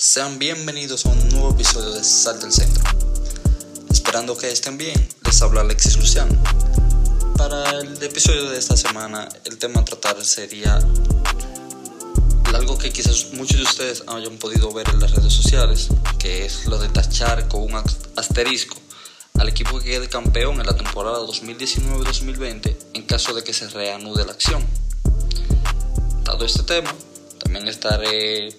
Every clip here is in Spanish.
Sean bienvenidos a un nuevo episodio de Sal del Centro. Esperando que estén bien, les habla Alexis Luciano. Para el episodio de esta semana, el tema a tratar sería algo que quizás muchos de ustedes hayan podido ver en las redes sociales, que es lo de tachar con un asterisco al equipo que quede campeón en la temporada 2019-2020 en caso de que se reanude la acción. Dado este tema, también estaré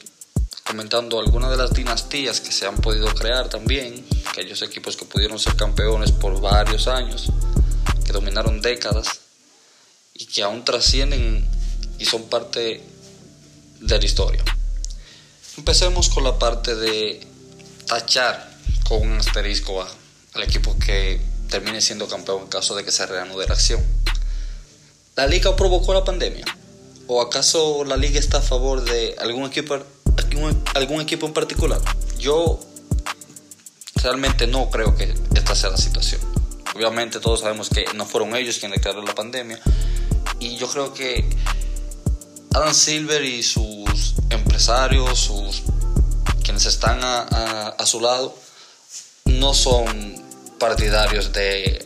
comentando algunas de las dinastías que se han podido crear también, aquellos equipos que pudieron ser campeones por varios años, que dominaron décadas y que aún trascienden y son parte de la historia. Empecemos con la parte de tachar con un asterisco al equipo que termine siendo campeón en caso de que se reanude la acción. ¿La liga provocó la pandemia? ¿O acaso la liga está a favor de algún equipo algún, equipo en particular? Yo realmente no creo que esta sea la situación. Obviamente todos sabemos que no fueron ellos quienes crearon la pandemia. Y yo creo que Adam Silver y sus empresarios, sus quienes están a, su lado, no son partidarios de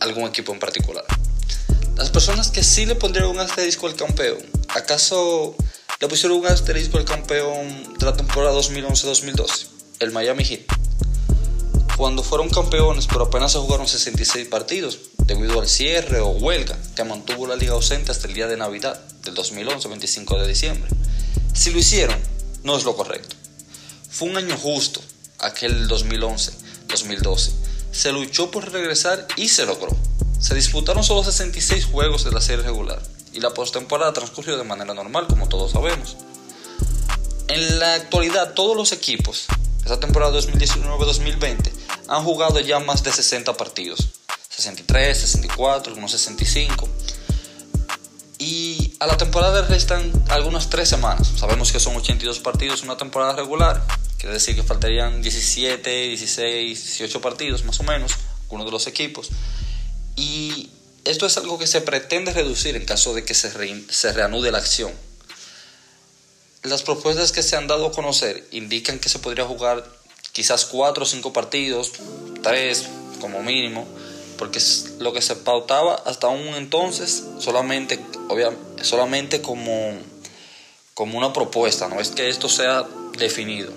algún equipo en particular. Las personas que sí le pondrían un asterisco al campeón, ¿acaso pusieron un asterisco al campeón de la temporada 2011-2012, el Miami Heat. Cuando fueron campeones, pero apenas se jugaron 66 partidos, debido al cierre o huelga que mantuvo la liga ausente hasta el día de Navidad del 2011, 25 de diciembre. Si lo hicieron, no es lo correcto. Fue un año justo, aquel 2011-2012. Se luchó por regresar y se logró. Se disputaron solo 66 juegos de la serie regular y la postemporada transcurrió de manera normal, como todos sabemos. En la actualidad, todos los equipos esta temporada 2019-2020 han jugado ya más de 60 partidos. 63, 64, unos 65. Y a la temporada restan algunas 3 semanas. Sabemos que son 82 partidos una temporada regular. Quiere decir que faltarían 17, 16, 18 partidos más o menos, algunos de los equipos. Y esto es algo que se pretende reducir en caso de que se, reanude la acción. Las propuestas que se han dado a conocer indican que se podría jugar quizás cuatro o cinco partidos, tres como mínimo, porque es lo que se pautaba hasta un entonces solamente, solamente como, como una propuesta, no es que esto sea definido.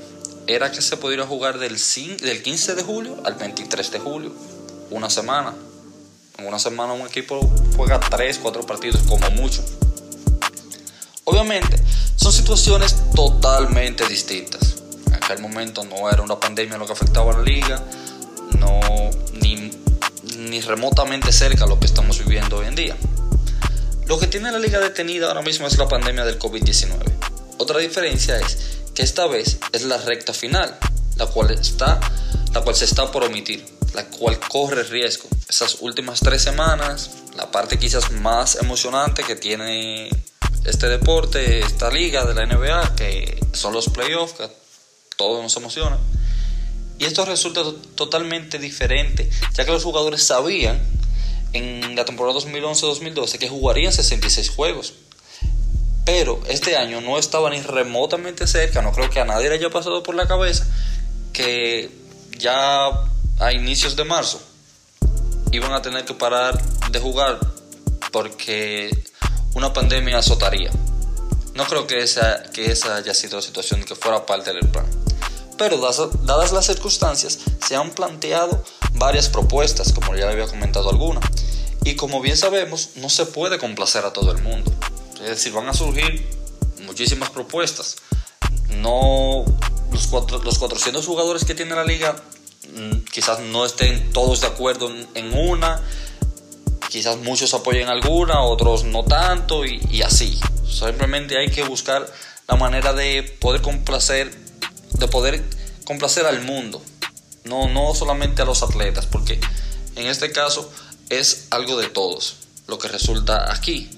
Era que se pudiera jugar del 15 de julio al 23 de julio, una semana. En una semana un equipo juega 3, 4 partidos como mucho. Obviamente, son situaciones totalmente distintas. En aquel momento no era una pandemia lo que afectaba a la liga, no ni, remotamente cerca a lo que estamos viviendo hoy en día. Lo que tiene la liga detenida ahora mismo es la pandemia del COVID-19. Otra diferencia es que esta vez es la recta final, la cual, está, la cual se está por omitir la cual corre riesgo. Esas últimas tres semanas, la parte quizás más emocionante que tiene este deporte, esta liga de la NBA, que son los playoffs, que todos nos emociona. Y esto resulta totalmente diferente, ya que los jugadores sabían en la temporada 2011-2012 que jugarían 66 juegos. Pero este año no estaba ni remotamente cerca, no creo que a nadie le haya pasado por la cabeza que ya a inicios de marzo iban a tener que parar de jugar porque una pandemia azotaría. No creo que esa, que esa haya sido la situación que fuera parte del plan. Pero dadas, las circunstancias, se han planteado varias propuestas, como ya había comentado alguna. Y como bien sabemos, no se puede complacer a todo el mundo. Es decir, van a surgir muchísimas propuestas. No, los, los 400 jugadores que tiene la liga quizás no estén todos de acuerdo en una, quizás muchos apoyen alguna, otros no tanto y, así. Simplemente hay que buscar la manera de poder complacer, de poder complacer al mundo, no, no solamente a los atletas, porque en este caso es algo de todos lo que resulta aquí.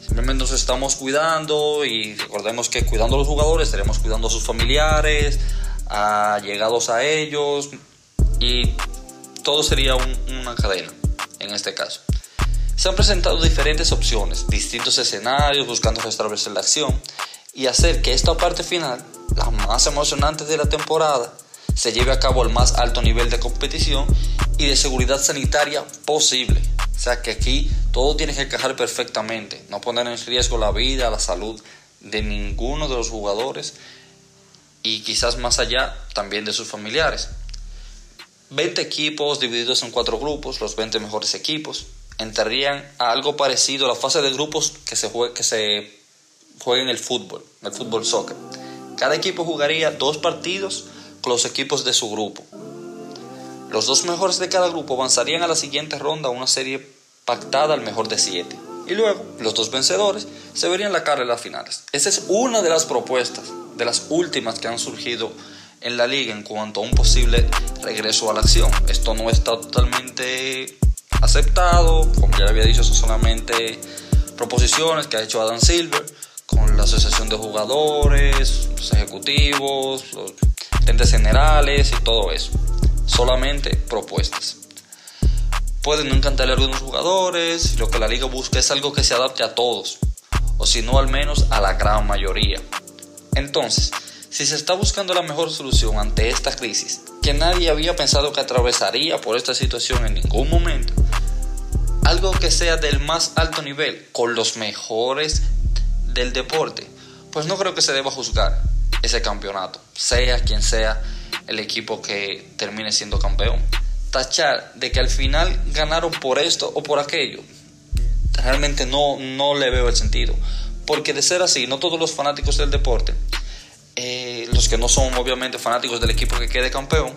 Simplemente nos estamos cuidando y recordemos que cuidando a los jugadores estaremos cuidando a sus familiares, a llegados a ellos, y todo sería una cadena en este caso. Se han presentado diferentes opciones, distintos escenarios buscando restablecer la acción y hacer que esta parte final las más emocionantes de la temporada, se lleve a cabo al más alto nivel de competición y de seguridad sanitaria posible. O sea que aquí todo tiene que encajar perfectamente, no poner en riesgo la vida, la salud de ninguno de los jugadores y quizás más allá también de sus familiares. 20 equipos divididos en cuatro grupos, los 20 mejores equipos, entrarían a algo parecido a la fase de grupos que se, juegue, que se juega en el fútbol, el fútbol soccer. Cada equipo jugaría dos partidos con los equipos de su grupo. Los dos mejores de cada grupo avanzarían a la siguiente ronda, una serie pactada al mejor de siete. Y luego, los dos vencedores se verían la cara en las finales. Esa es una de las propuestas, de las últimas que han surgido en la liga en cuanto a un posible regreso a la acción. Esto no está totalmente aceptado, como ya había dicho, son solamente proposiciones que ha hecho Adam Silver con la Asociación de Jugadores, los ejecutivos, los entes generales y todo eso. Solamente propuestas. Pueden no encantarle a algunos jugadores, lo que la liga busca es algo que se adapte a todos, o si no al menos a la gran mayoría. Entonces, si se está buscando la mejor solución ante esta crisis, que nadie había pensado que atravesaría por esta situación en ningún momento, algo que sea del más alto nivel, con los mejores del deporte, pues no creo que se deba juzgar ese campeonato, sea quien sea el equipo que termine siendo campeón. Tachar de que al final ganaron por esto o por aquello, realmente no, no le veo el sentido. Porque de ser así, no todos los fanáticos del deporte, eh, los que no son obviamente fanáticos del equipo que quede campeón,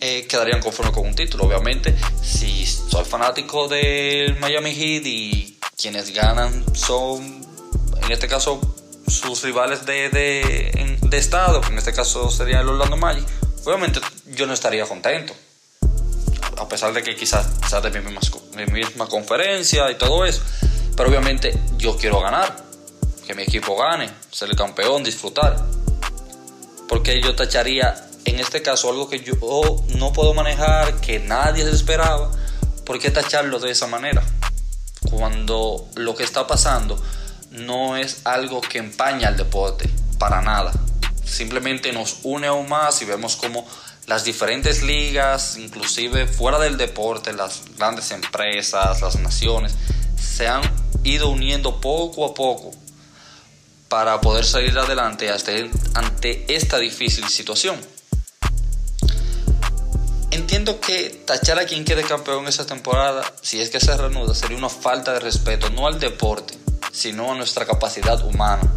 eh, quedarían conformes con un título. Obviamente, si soy fanático del Miami Heat y quienes ganan son, en este caso, sus rivales de, de, de estado, que en este caso sería el Orlando Magic, obviamente yo no estaría contento. A pesar de que quizás sea de mi misma, mi misma conferencia y todo eso. Pero obviamente yo quiero ganar. Que mi equipo gane, ser el campeón, disfrutar. Porque yo tacharía, en este caso, algo que yo no puedo manejar, que nadie se esperaba. ¿Por qué tacharlo de esa manera? Cuando lo que está pasando no es algo que empaña al deporte, para nada. Simplemente nos une aún más y vemos como las diferentes ligas, inclusive fuera del deporte, las grandes empresas, las naciones, se han ido uniendo poco a poco para poder salir adelante ante esta difícil situación. Entiendo que tachar a quien quede campeón esa temporada, si es que se reanuda, sería una falta de respeto, no al deporte, sino a nuestra capacidad humana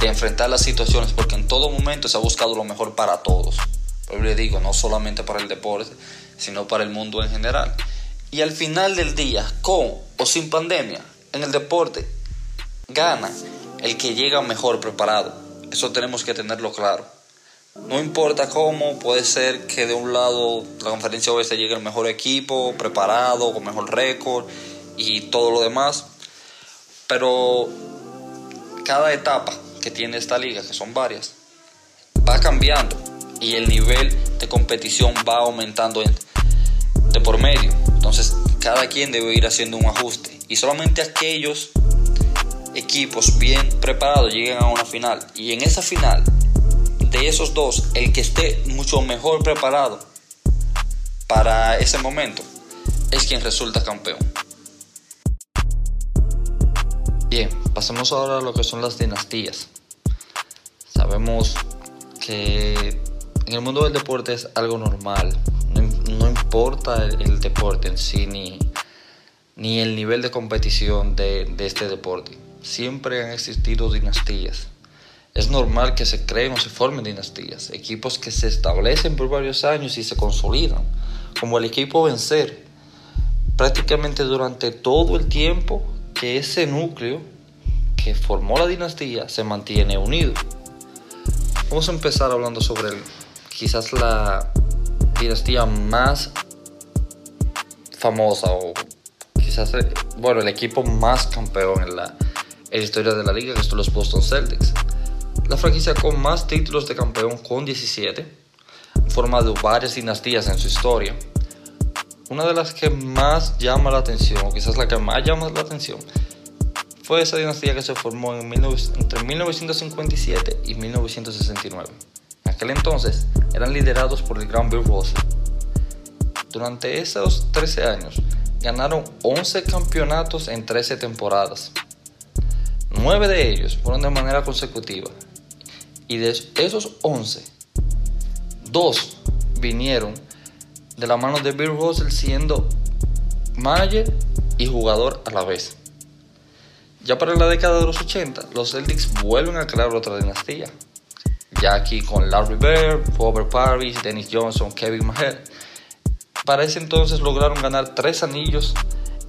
de enfrentar las situaciones, porque en todo momento se ha buscado lo mejor para todos. Pero le digo, no solamente para el deporte, sino para el mundo en general. Y al final del día, con o sin pandemia, en el deporte, gana el que llega mejor preparado. Eso tenemos que tenerlo claro. No importa cómo, puede ser que de un lado la conferencia oeste llegue el mejor equipo, preparado, con mejor récord y todo lo demás. Pero cada etapa que tiene esta liga, que son varias, va cambiando y el nivel de competición va aumentando de por medio. Entonces, cada quien debe ir haciendo un ajuste y solamente aquellos equipos bien preparados lleguen a una final y en esa final de esos dos, el que esté mucho mejor preparado para ese momento es quien resulta campeón. Bien, pasemos ahora a lo que son las dinastías. Sabemos que en el mundo del deporte es algo normal. No, importa el, deporte en sí ni, ni el nivel de competición de, de este deporte. Siempre han existido dinastías. Es normal que se creen o se formen dinastías, equipos que se establecen por varios años y se consolidan, como el equipo Vencer. Prácticamente durante todo el tiempo que ese núcleo que formó la dinastía se mantiene unido. Vamos a empezar hablando sobre quizás la dinastía más famosa o quizás, eh, bueno, el equipo más campeón en la, en la historia de la liga, que son los Boston Celtics. La franquicia con más títulos de campeón con 17, formado varias dinastías en su historia. Una de las que más llama la atención, o quizás la que más llama la atención, fue esa dinastía que se formó en entre 1957 y 1969. En aquel entonces eran liderados por el gran Bill Russell. Durante esos 13 años ganaron 11 campeonatos en 13 temporadas. 9 de ellos fueron de manera consecutiva. Y de esos 11, 2 vinieron de la mano de Bill Russell siendo manager y jugador a la vez. Ya para la década de los 80, los Celtics vuelven a crear otra dinastía. Ya aquí con Larry Bird, Robert Parrish, Dennis Johnson, Kevin Maher. Para ese entonces lograron ganar tres anillos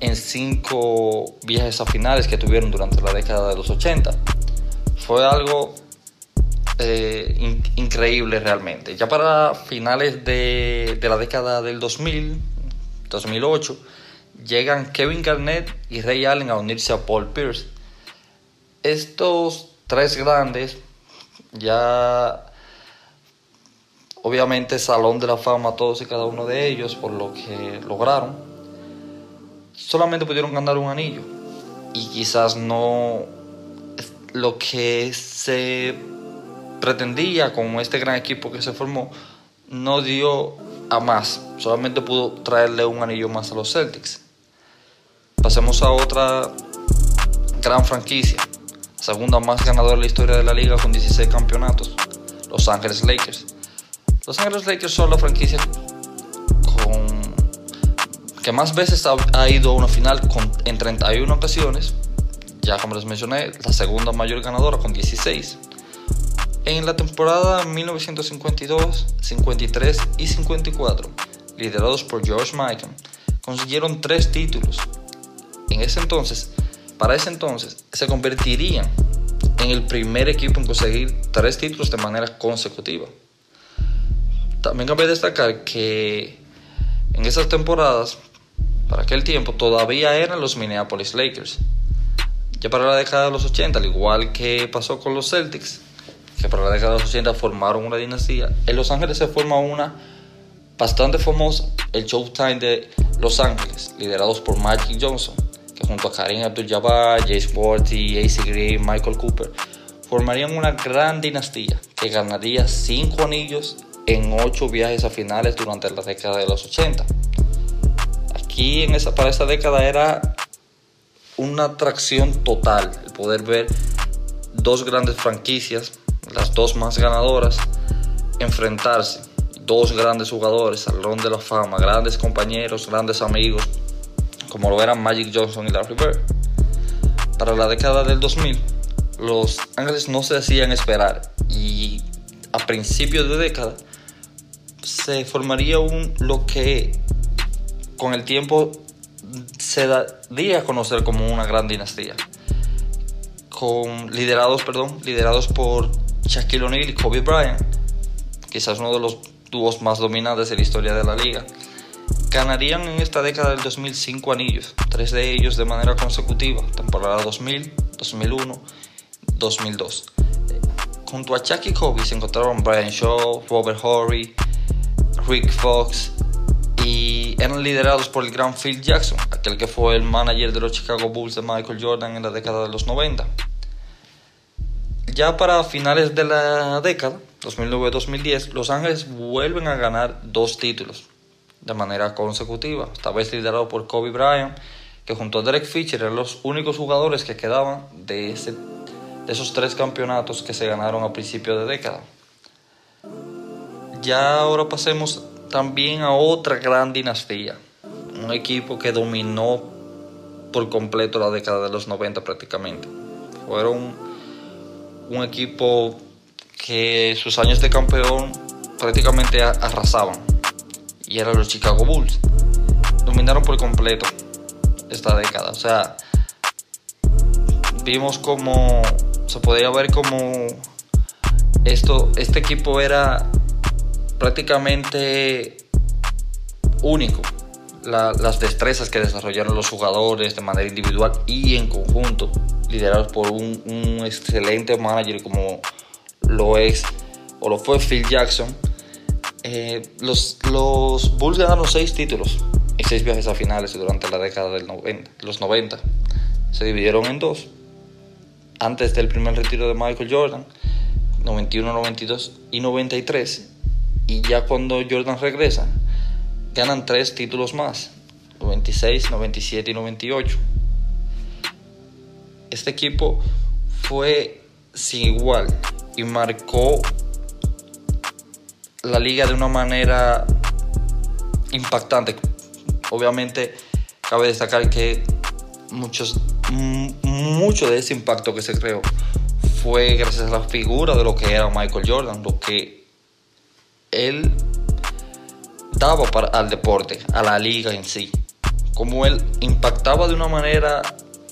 en cinco viajes a finales que tuvieron durante la década de los 80. Fue algo eh, increíble realmente. Ya para finales de, de la década del 2000, 2008, llegan Kevin Garnett y Ray Allen a unirse a Paul Pierce. Estos tres grandes ya obviamente salón de la fama todos y cada uno de ellos por lo que lograron. Solamente pudieron ganar un anillo y quizás no lo que se pretendía con este gran equipo que se formó no dio a más, solamente pudo traerle un anillo más a los Celtics. Pasemos a otra gran franquicia, segunda más ganadora de la historia de la liga con 16 campeonatos, Los Ángeles Lakers. Los Ángeles Lakers son la franquicia que más veces ha, ido a una final con, en 31 ocasiones, ya como les mencioné, la segunda mayor ganadora con 16. En la temporada 1952, 53 y 54, liderados por George Michael, consiguieron tres títulos, en ese entonces, para ese entonces, se convertirían en el primer equipo en conseguir tres títulos de manera consecutiva. También cabe destacar que en esas temporadas, para aquel tiempo, todavía eran los Minneapolis Lakers. Ya para la década de los 80, al igual que pasó con los Celtics, que para la década de los 80 formaron una dinastía, en Los Ángeles se forma una bastante famosa, el Showtime de Los Ángeles, liderados por Magic Johnson junto a Karim Abdul-Jabbar, Jay Sporty, AC Green, Michael Cooper, formarían una gran dinastía que ganaría 5 anillos en 8 viajes a finales durante la década de los 80. Aquí en esa, para esa década era una atracción total el poder ver dos grandes franquicias, las dos más ganadoras, enfrentarse. Dos grandes jugadores, salón de la fama, grandes compañeros, grandes amigos, como lo eran Magic Johnson y Larry Bird. Para la década del 2000, los Ángeles no se hacían esperar y a principios de década se formaría un lo que con el tiempo se daría a conocer como una gran dinastía. Liderados, perdón, liderados por Shaquille O'Neal y Kobe Bryant, quizás uno de los dúos más dominantes de la historia de la liga ganarían en esta década del 2005 anillos, tres de ellos de manera consecutiva, temporada 2000, 2001, 2002. Junto a Chucky Kobe se encontraron Brian Shaw, Robert Horry, Rick Fox y eran liderados por el gran Phil Jackson, aquel que fue el manager de los Chicago Bulls de Michael Jordan en la década de los 90. Ya para finales de la década, 2009-2010, Los Ángeles vuelven a ganar dos títulos, de manera consecutiva, esta vez liderado por Kobe Bryant, que junto a Derek Fisher eran los únicos jugadores que quedaban de, ese, de esos tres campeonatos que se ganaron a principios de década. Ya ahora pasemos también a otra gran dinastía, un equipo que dominó por completo la década de los 90 prácticamente. Fueron un equipo que sus años de campeón prácticamente arrasaban y eran los Chicago Bulls. Dominaron por completo esta década. O sea, vimos como se podía ver como esto, este equipo era prácticamente único. las destrezas que desarrollaron los jugadores de manera individual y en conjunto, liderados por un, excelente manager como lo es o lo fue Phil Jackson eh, los, los Bulls ganaron seis títulos en seis viajes a finales durante la década de los 90. Se dividieron en dos. antes del primer retiro de Michael Jordan, 91, 92 y 93. Y ya cuando Jordan regresa, ganan tres títulos más, 96, 97 y 98. Este equipo fue sin igual y marcó la liga de una manera impactante. Obviamente cabe destacar que muchos, mucho de ese impacto que se creó fue gracias a la figura de lo que era Michael Jordan, lo que él daba para, al deporte, a la liga en sí. Como él impactaba de una manera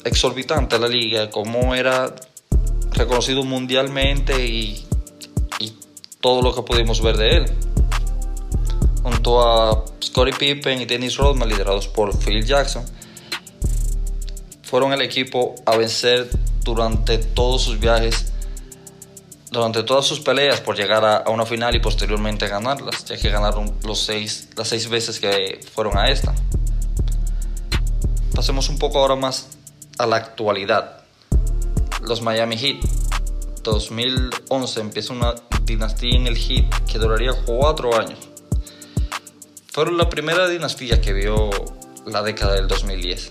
exorbitante a la liga, como era reconocido mundialmente y, y todo lo que pudimos ver de él. Junto a Scottie Pippen y Dennis Rodman, liderados por Phil Jackson, fueron el equipo a vencer durante todos sus viajes, durante todas sus peleas por llegar a, una final y posteriormente ganarlas, ya que ganaron los seis, las seis veces que fueron a esta. Pasemos un poco ahora más a la actualidad. Los Miami Heat. 2011 empieza una dinastía en el Heat que duraría cuatro años. Fueron la primera dinastía que vio la década del 2010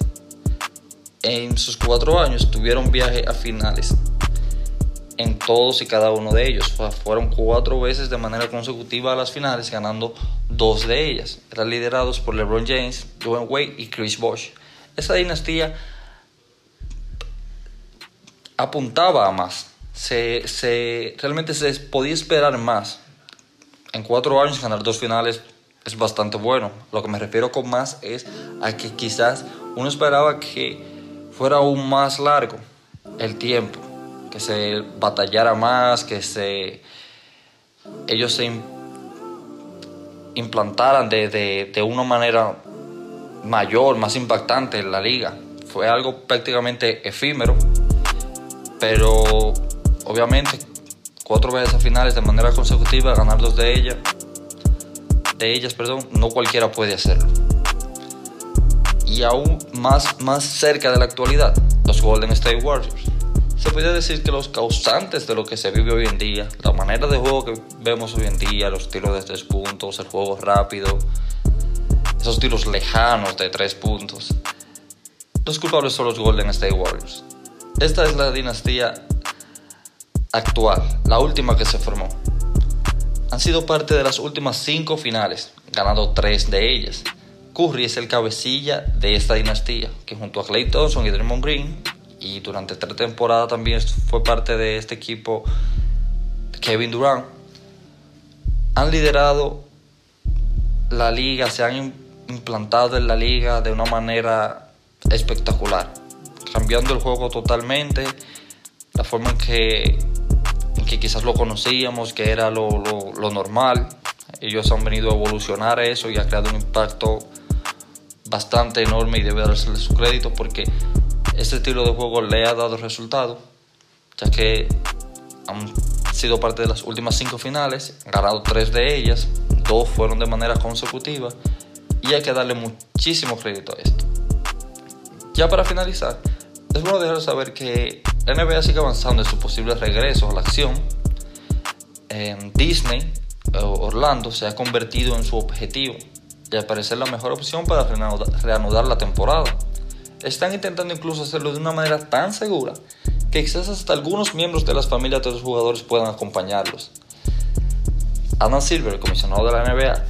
en sus cuatro años tuvieron viaje a finales en todos y cada uno de ellos. Fueron cuatro veces de manera consecutiva a las finales, ganando dos de ellas. Eran liderados por LeBron James, Dwayne Wade y Chris Bosh. Esa dinastía apuntaba a más. Se, se, realmente se podía esperar más. En cuatro años ganar dos finales es bastante bueno. Lo que me refiero con más es a que quizás uno esperaba que fuera aún más largo el tiempo, que se batallara más, que se ellos se implantaran de, de, una manera mayor, más impactante en la liga. Fue algo prácticamente efímero, pero obviamente cuatro veces a finales de manera consecutiva, ganar dos de ellas, de ellas, perdón, no cualquiera puede hacerlo y aún más, más cerca de la actualidad, los Golden State Warriors. Se podría decir que los causantes de lo que se vive hoy en día, la manera de juego que vemos hoy en día, los tiros de tres puntos, el juego rápido, esos tiros lejanos de tres puntos, los culpables son los Golden State Warriors. Esta es la dinastía actual, la última que se formó. Han sido parte de las últimas cinco finales, ganado tres de ellas. Curry es el cabecilla de esta dinastía, que junto a Clay Thompson y Draymond Green, y durante tres temporadas también fue parte de este equipo Kevin Durant, han liderado la liga, se han implantado en la liga de una manera espectacular, cambiando el juego totalmente, la forma en que, que quizás lo conocíamos, que era lo, lo normal. Ellos han venido a evolucionar eso y ha creado un impacto bastante enorme y debe dársele su crédito porque este estilo de juego le ha dado resultado, ya que han sido parte de las últimas cinco finales, han ganado tres de ellas, dos fueron de manera consecutiva y hay que darle muchísimo crédito a esto. Ya para finalizar, es bueno dejar saber que la NBA sigue avanzando en su posible regreso a la acción. En Disney, Orlando se ha convertido en su objetivo y al parecer la mejor opción para reanudar la temporada. Están intentando incluso hacerlo de una manera tan segura que quizás hasta algunos miembros de las familias de los jugadores puedan acompañarlos. Adam Silver, el comisionado de la NBA,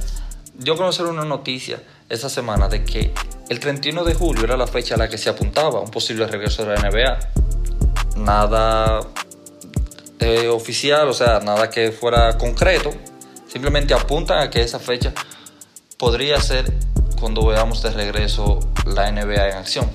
dio a conocer una noticia esta semana de que el 31 de julio era la fecha a la que se apuntaba un posible regreso de la NBA. Nada eh, oficial, o sea, nada que fuera concreto, simplemente apuntan a que esa fecha podría ser cuando veamos de regreso la NBA en acción.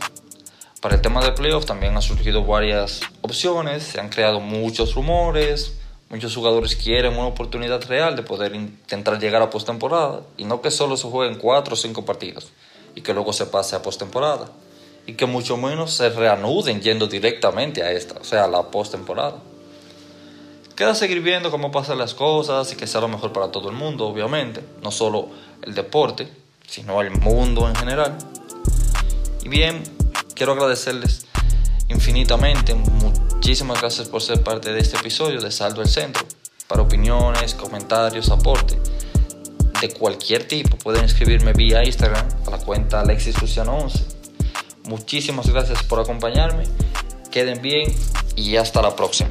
Para el tema de playoff también han surgido varias opciones, se han creado muchos rumores, muchos jugadores quieren una oportunidad real de poder intentar llegar a postemporada y no que solo se jueguen 4 o 5 partidos y que luego se pase a postemporada y que mucho menos se reanuden yendo directamente a esta, o sea, a la postemporada. Queda seguir viendo cómo pasan las cosas y que sea lo mejor para todo el mundo, obviamente, no solo el deporte, sino el mundo en general. Y bien, quiero agradecerles infinitamente, Muchísimas gracias por ser parte de este episodio de Saldo el Centro. Para opiniones, comentarios, aporte de cualquier tipo pueden escribirme vía Instagram a la cuenta Alexis Luciano 11. Muchísimas gracias por acompañarme. Queden bien y hasta la próxima.